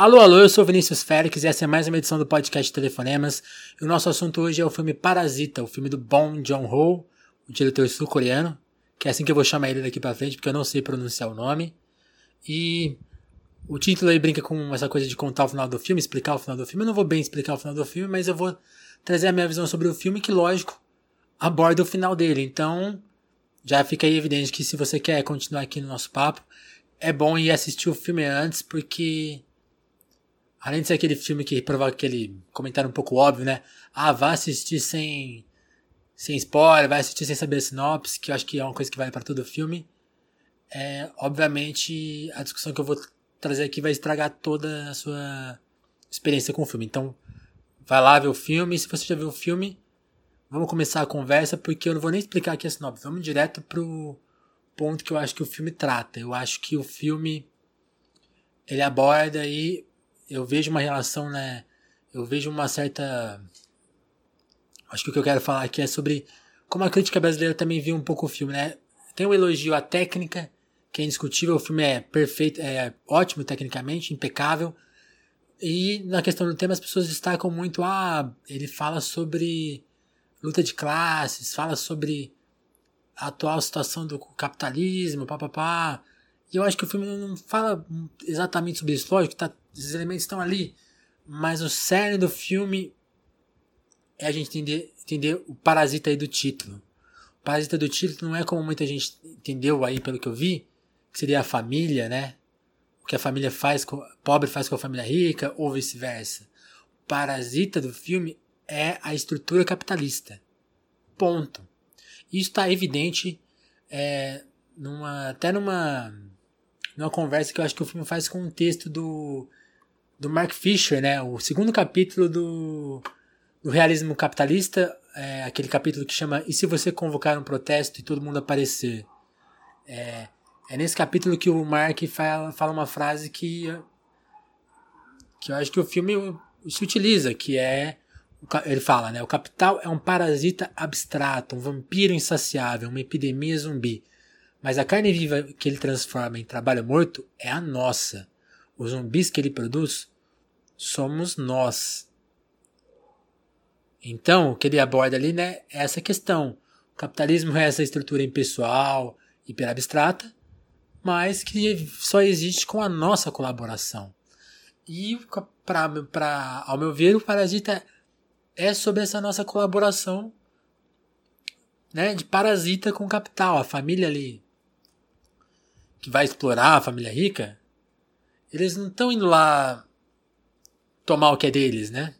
Alô, alô, eu sou Vinícius Félix e essa é mais uma edição do podcast Telefonemas. E o nosso assunto hoje é o filme Parasita, o filme do Bong Joon-ho, o diretor sul-coreano, que é assim que eu vou chamar ele daqui pra frente, porque eu não sei pronunciar o nome. E o título aí brinca com essa coisa de contar o final do filme, explicar o final do filme. Eu não vou bem explicar o final do filme, mas eu vou trazer a minha visão sobre o filme, que lógico, aborda o final dele. Então, já fica aí evidente que se você quer continuar aqui no nosso papo, é bom ir assistir o filme antes, porque Além de ser aquele filme que provoca aquele comentário um pouco óbvio, né? Ah, vá assistir sem, sem spoiler, vai assistir sem saber a sinopse, que eu acho que é uma coisa que vale para todo filme. É, obviamente, a discussão que eu vou trazer aqui vai estragar toda a sua experiência com o filme. Então, vai lá ver o filme. Se você já viu o filme, vamos começar a conversa, porque eu não vou nem explicar aqui a sinopse. Vamos direto pro ponto que eu acho que o filme trata. Eu acho que o filme ele aborda aí eu vejo uma relação, né? Eu vejo uma certa. Acho que o que eu quero falar aqui é sobre como a crítica brasileira também viu um pouco o filme, né? Tem um elogio à técnica, que é indiscutível, o filme é perfeito, é ótimo tecnicamente, impecável. E na questão do tema as pessoas destacam muito, ah, ele fala sobre luta de classes, fala sobre a atual situação do capitalismo, papapá. Eu acho que o filme não fala exatamente sobre isso, lógico, tá esses elementos estão ali. Mas o cerne do filme é a gente entender, entender o parasita aí do título. O parasita do título não é como muita gente entendeu aí, pelo que eu vi, que seria a família, né? O que a família faz, com, pobre faz com a família rica, ou vice-versa. O parasita do filme é a estrutura capitalista. Ponto. Isso está evidente é, numa, até numa, numa conversa que eu acho que o filme faz com um texto do do Mark Fisher, né? O segundo capítulo do, do realismo capitalista, é aquele capítulo que chama E se você convocar um protesto e todo mundo aparecer? É, é nesse capítulo que o Mark fala, fala uma frase que, que eu acho que o filme se utiliza, que é ele fala, né? O capital é um parasita abstrato, um vampiro insaciável, uma epidemia zumbi. Mas a carne viva que ele transforma em trabalho morto é a nossa. Os zumbis que ele produz somos nós. Então, o que ele aborda ali né, é essa questão. O capitalismo é essa estrutura impessoal, hiperabstrata, mas que só existe com a nossa colaboração. E, pra, pra, ao meu ver, o Parasita é sobre essa nossa colaboração né, de parasita com o capital. A família ali que vai explorar a família rica, eles não estão indo lá tomar o que é deles, né?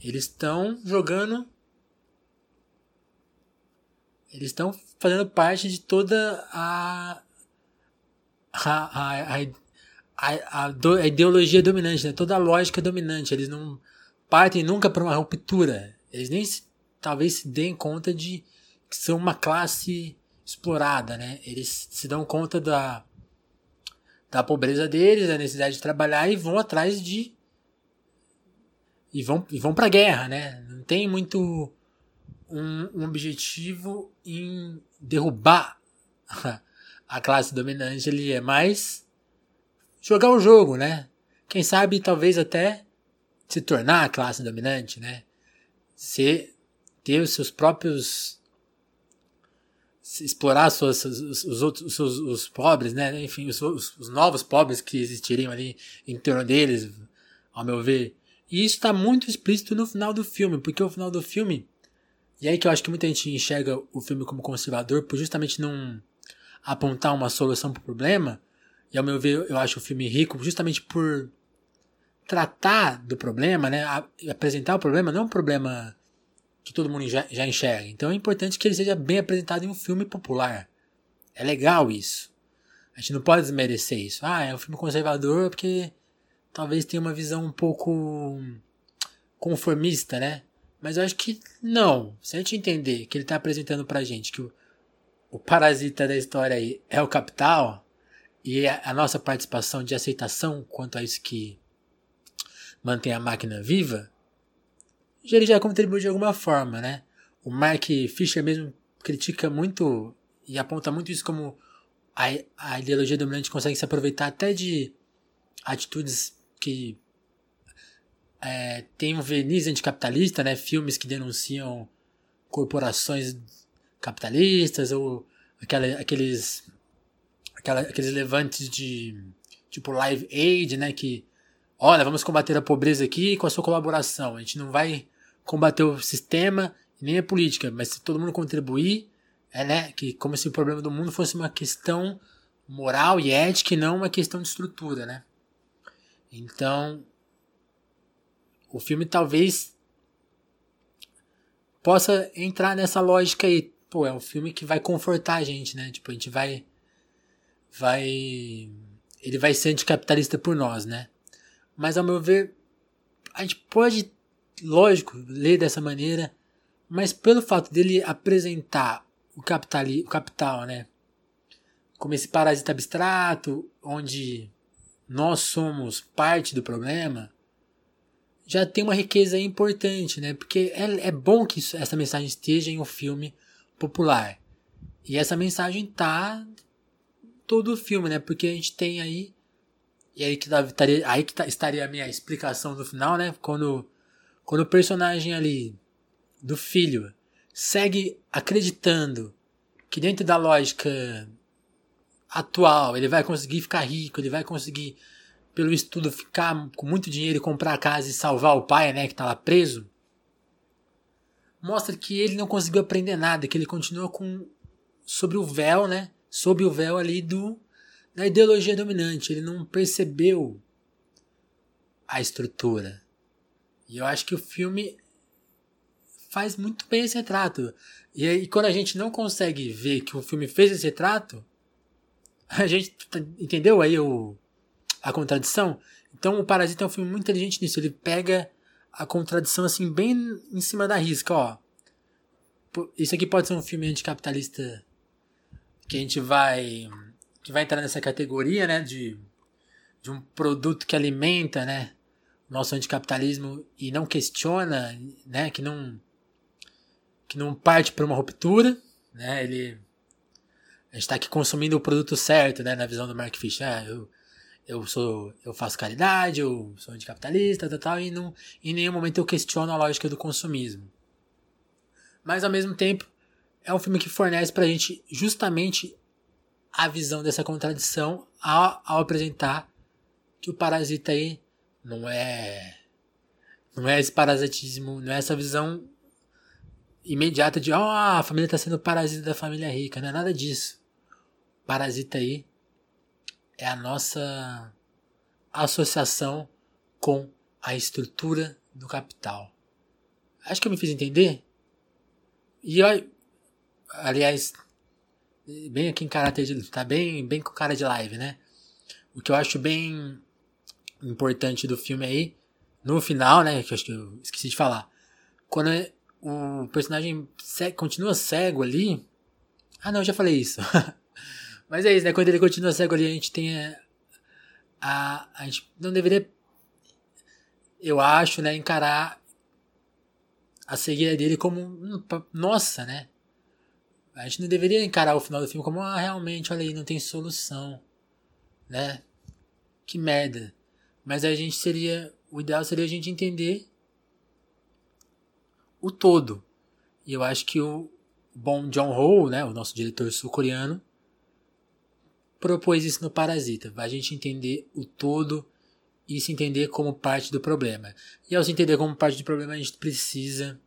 Eles estão jogando. Eles estão fazendo parte de toda a. A, a, a, a, ideologia dominante, né? toda a lógica dominante. Eles não partem nunca para uma ruptura. Eles nem se, talvez se deem conta de que são uma classe explorada, né? Eles se dão conta da, da pobreza deles, da necessidade de trabalhar e vão atrás de e vão, e vão pra guerra, né? Não tem muito um, um objetivo em derrubar a classe dominante, ele é mais jogar o jogo, né? Quem sabe talvez até se tornar a classe dominante, né? Ser, ter os seus próprios explorar suas, os, os outros os, os, pobres, né? Enfim, os, os, novos pobres que existiriam ali em torno deles, ao meu ver, e isso está muito explícito no final do filme, porque o final do filme. E aí que eu acho que muita gente enxerga o filme como conservador por justamente não apontar uma solução para o problema. E ao meu ver, eu acho o filme rico justamente por tratar do problema, né? apresentar o problema, não é um problema que todo mundo já, já enxerga. Então é importante que ele seja bem apresentado em um filme popular. É legal isso. A gente não pode desmerecer isso. Ah, é um filme conservador porque talvez tenha uma visão um pouco conformista, né? Mas eu acho que não. Se a gente entender que ele está apresentando pra gente que o, o parasita da história aí é o capital e a, a nossa participação de aceitação quanto a isso que mantém a máquina viva, ele já contribui de alguma forma, né? O Mark Fisher mesmo critica muito e aponta muito isso como a, a ideologia dominante consegue se aproveitar até de atitudes que é, tem um verniz anticapitalista, né? Filmes que denunciam corporações capitalistas ou aquela, aqueles aquela, aqueles levantes de tipo Live Aid, né? Que olha, vamos combater a pobreza aqui com a sua colaboração. A gente não vai combater o sistema nem a política, mas se todo mundo contribuir, é né? Que como se o problema do mundo fosse uma questão moral e ética e não uma questão de estrutura, né? Então o filme talvez possa entrar nessa lógica aí. Pô, é um filme que vai confortar a gente, né? Tipo, a gente vai. Vai. Ele vai ser anticapitalista por nós, né? Mas ao meu ver, a gente pode, lógico, ler dessa maneira, mas pelo fato dele apresentar o, capitali, o capital, né? Como esse parasita abstrato, onde nós somos parte do problema, já tem uma riqueza importante, né? Porque é, é bom que isso, essa mensagem esteja em um filme popular. E essa mensagem tá todo o filme, né? Porque a gente tem aí e aí que tá, estaria, aí que tá, estaria a minha explicação no final, né? Quando quando o personagem ali do filho segue acreditando que dentro da lógica atual ele vai conseguir ficar rico, ele vai conseguir pelo estudo, ficar com muito dinheiro e comprar a casa e salvar o pai, né, que tá lá preso, mostra que ele não conseguiu aprender nada, que ele continua com sobre o véu, né, sob o véu ali do da ideologia dominante, ele não percebeu a estrutura. E eu acho que o filme faz muito bem esse retrato. E aí, quando a gente não consegue ver que o filme fez esse retrato, a gente entendeu aí o a contradição. Então o Parasita é um filme muito inteligente nisso. Ele pega a contradição assim bem em cima da risca, ó. Isso aqui pode ser um filme anticapitalista que a gente vai que vai entrar nessa categoria, né, de de um produto que alimenta, né, nosso anticapitalismo e não questiona, né, que não que não parte para uma ruptura, né? Ele a gente está aqui consumindo o produto certo, né, na visão do Mark Fisher. Ah, eu, eu sou eu faço caridade, eu sou anticapitalista, tal, tal, e não, em nenhum momento eu questiono a lógica do consumismo. Mas ao mesmo tempo, é um filme que fornece pra gente justamente a visão dessa contradição ao, ao apresentar que o parasita aí não é não é esse parasitismo, não é essa visão imediata de, ó, oh, a família está sendo parasita da família rica, não é nada disso. Parasita aí é a nossa associação com a estrutura do capital. Acho que eu me fiz entender. E eu, aliás, bem aqui em caráter de. tá bem, bem com cara de live, né? O que eu acho bem importante do filme aí, no final, né? Que eu acho que eu esqueci de falar. Quando o personagem continua cego ali. Ah, não, já falei isso. Mas é isso, né? Quando ele continua cego ali, a gente tem a, a, a gente não deveria, eu acho, né, encarar a cegueira dele como, nossa, né? A gente não deveria encarar o final do filme como, ah, realmente, olha aí, não tem solução, né? Que merda. Mas a gente seria, o ideal seria a gente entender o todo. E eu acho que o bom John Ho, né, o nosso diretor sul-coreano, propôs isso no Parasita, a gente entender o todo e se entender como parte do problema. E ao se entender como parte do problema, a gente precisa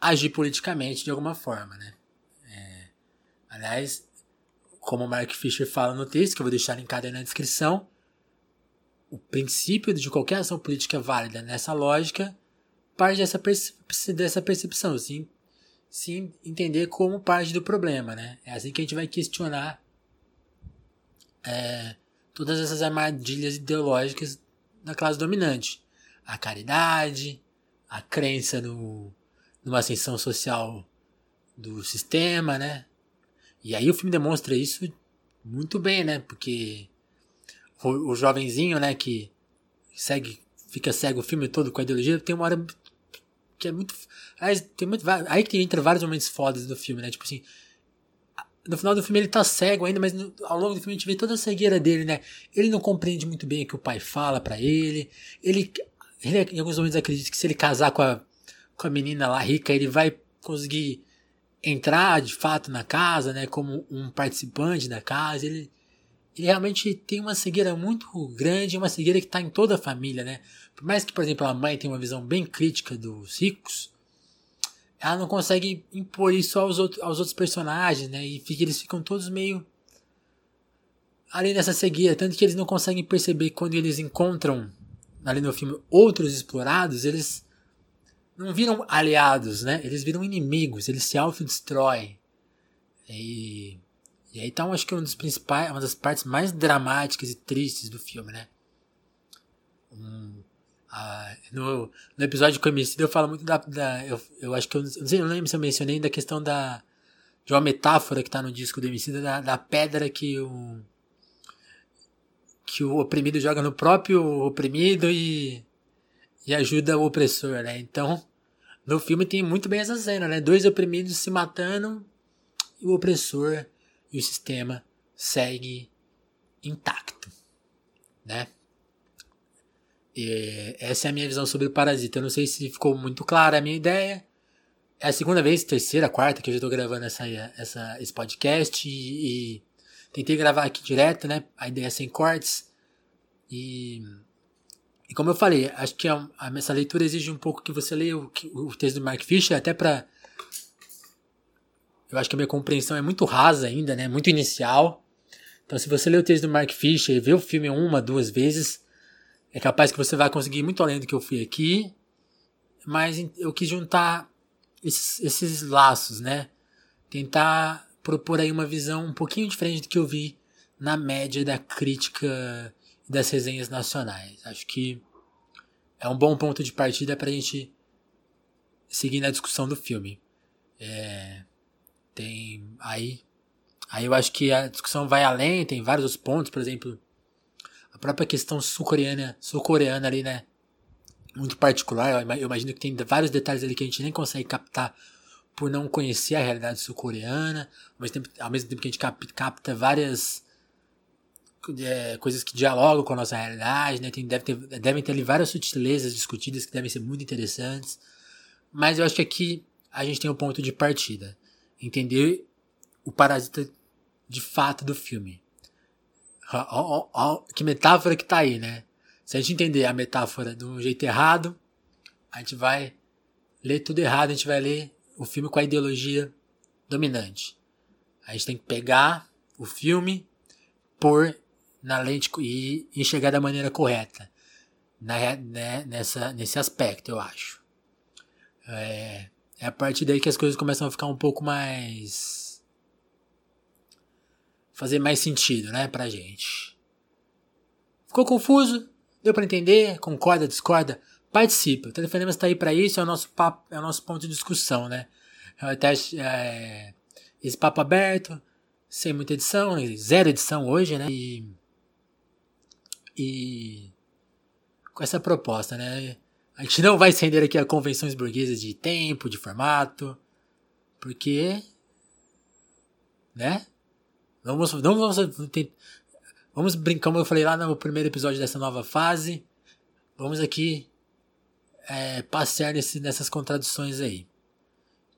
agir politicamente de alguma forma, né? É, aliás, como o Mark Fisher fala no texto, que eu vou deixar linkado aí na descrição, o princípio de qualquer ação política válida nessa lógica parte dessa, perce dessa percepção, assim, se entender como parte do problema, né? É assim que a gente vai questionar é, todas essas armadilhas ideológicas da classe dominante. A caridade, a crença no, numa ascensão social do sistema, né? E aí o filme demonstra isso muito bem, né? Porque o, o jovenzinho, né, que segue, fica cego o filme todo com a ideologia, tem uma hora que é muito. Aí, tem muito, aí que entra vários momentos fodas do filme, né? Tipo assim. no final do filme ele tá cego ainda, mas no, ao longo do filme a gente vê toda a cegueira dele, né? Ele não compreende muito bem o que o pai fala para ele. Ele, ele, em alguns momentos, acredita que se ele casar com a, com a menina lá rica, ele vai conseguir entrar de fato na casa, né? Como um participante da casa. Ele, ele realmente tem uma cegueira muito grande, uma cegueira que está em toda a família, né? Por mais que, por exemplo, a mãe tenha uma visão bem crítica dos ricos, ela não consegue impor isso aos, outros, aos outros personagens, né? E fica, eles ficam todos meio além dessa cegueira, tanto que eles não conseguem perceber quando eles encontram ali no filme outros explorados, eles não viram aliados, né? Eles viram inimigos, eles se autodestroem. E, e aí então acho que um dos principais, uma das partes mais dramáticas e tristes do filme, né? Um, no, no episódio com eu falo muito da. da eu, eu acho que eu, não sei, eu não lembro se eu mencionei da questão da. De uma metáfora que está no disco do Emicida da, da pedra que o. Que o oprimido joga no próprio oprimido e. E ajuda o opressor, né? Então, no filme tem muito bem essa cena, né? Dois oprimidos se matando e o opressor e o sistema segue intacto, né? E essa é a minha visão sobre o Parasita. Eu não sei se ficou muito clara a minha ideia. É a segunda vez, terceira, quarta que eu já estou gravando essa, essa, esse podcast e, e, tentei gravar aqui direto, né? A ideia é sem cortes. E, e como eu falei, acho que a, a, essa leitura exige um pouco que você leia o, o texto do Mark Fisher, até para eu acho que a minha compreensão é muito rasa ainda, né? Muito inicial. Então, se você lê o texto do Mark Fisher e vê o filme uma, duas vezes, é capaz que você vai conseguir muito além do que eu fui aqui, mas eu quis juntar esses, esses laços, né? Tentar propor aí uma visão um pouquinho diferente do que eu vi na média da crítica das resenhas nacionais. Acho que é um bom ponto de partida para a gente seguir na discussão do filme. É, tem aí, aí eu acho que a discussão vai além, tem vários pontos, por exemplo, própria questão sul-coreana, sul-coreana ali, né? Muito particular. Eu imagino que tem vários detalhes ali que a gente nem consegue captar por não conhecer a realidade sul-coreana. Tempo, ao mesmo tempo que a gente capta várias é, coisas que dialogam com a nossa realidade, né? Tem, deve ter, devem ter ali várias sutilezas discutidas que devem ser muito interessantes. Mas eu acho que aqui a gente tem um ponto de partida. Entender o parasita de fato do filme. Que metáfora que tá aí, né? Se a gente entender a metáfora de um jeito errado, a gente vai ler tudo errado, a gente vai ler o filme com a ideologia dominante. A gente tem que pegar o filme, na lente e enxergar da maneira correta. Na, né, nessa, nesse aspecto, eu acho. É, é a partir daí que as coisas começam a ficar um pouco mais fazer mais sentido, né, pra gente. Ficou confuso? Deu para entender? Concorda, discorda? Participa. O Telefonemas está aí para isso, é o nosso papo, é o nosso ponto de discussão, né? É até é, esse papo aberto, sem muita edição, zero edição hoje, né? E, e com essa proposta, né? A gente não vai estender aqui a convenções burguesas de tempo, de formato, porque, né? Vamos, não vamos, vamos brincar, como eu falei lá no primeiro episódio dessa nova fase. Vamos aqui é, passear nesse, nessas contradições aí.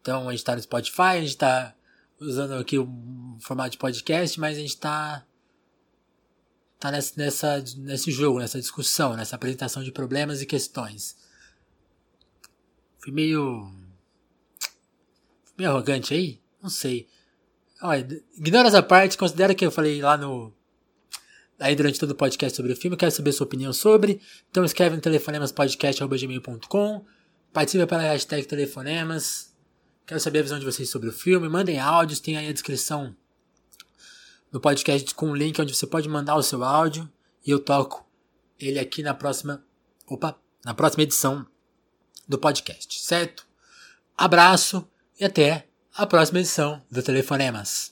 Então a gente está no Spotify, a gente está usando aqui o formato de podcast, mas a gente está tá nessa, nessa, nesse jogo, nessa discussão, nessa apresentação de problemas e questões. Fui meio. Fui meio arrogante aí? Não sei. Olha, ignora essa parte, considera que eu falei lá no. Aí durante todo o podcast sobre o filme, quero saber sua opinião sobre. Então escreve no telefonemaspodcast.gmail.com. Participa pela hashtag telefonemas. Quero saber a visão de vocês sobre o filme. Mandem áudios, tem aí a descrição no podcast com um link onde você pode mandar o seu áudio. E eu toco ele aqui na próxima. Opa! Na próxima edição do podcast, certo? Abraço e até a próxima edição do Telefonemas.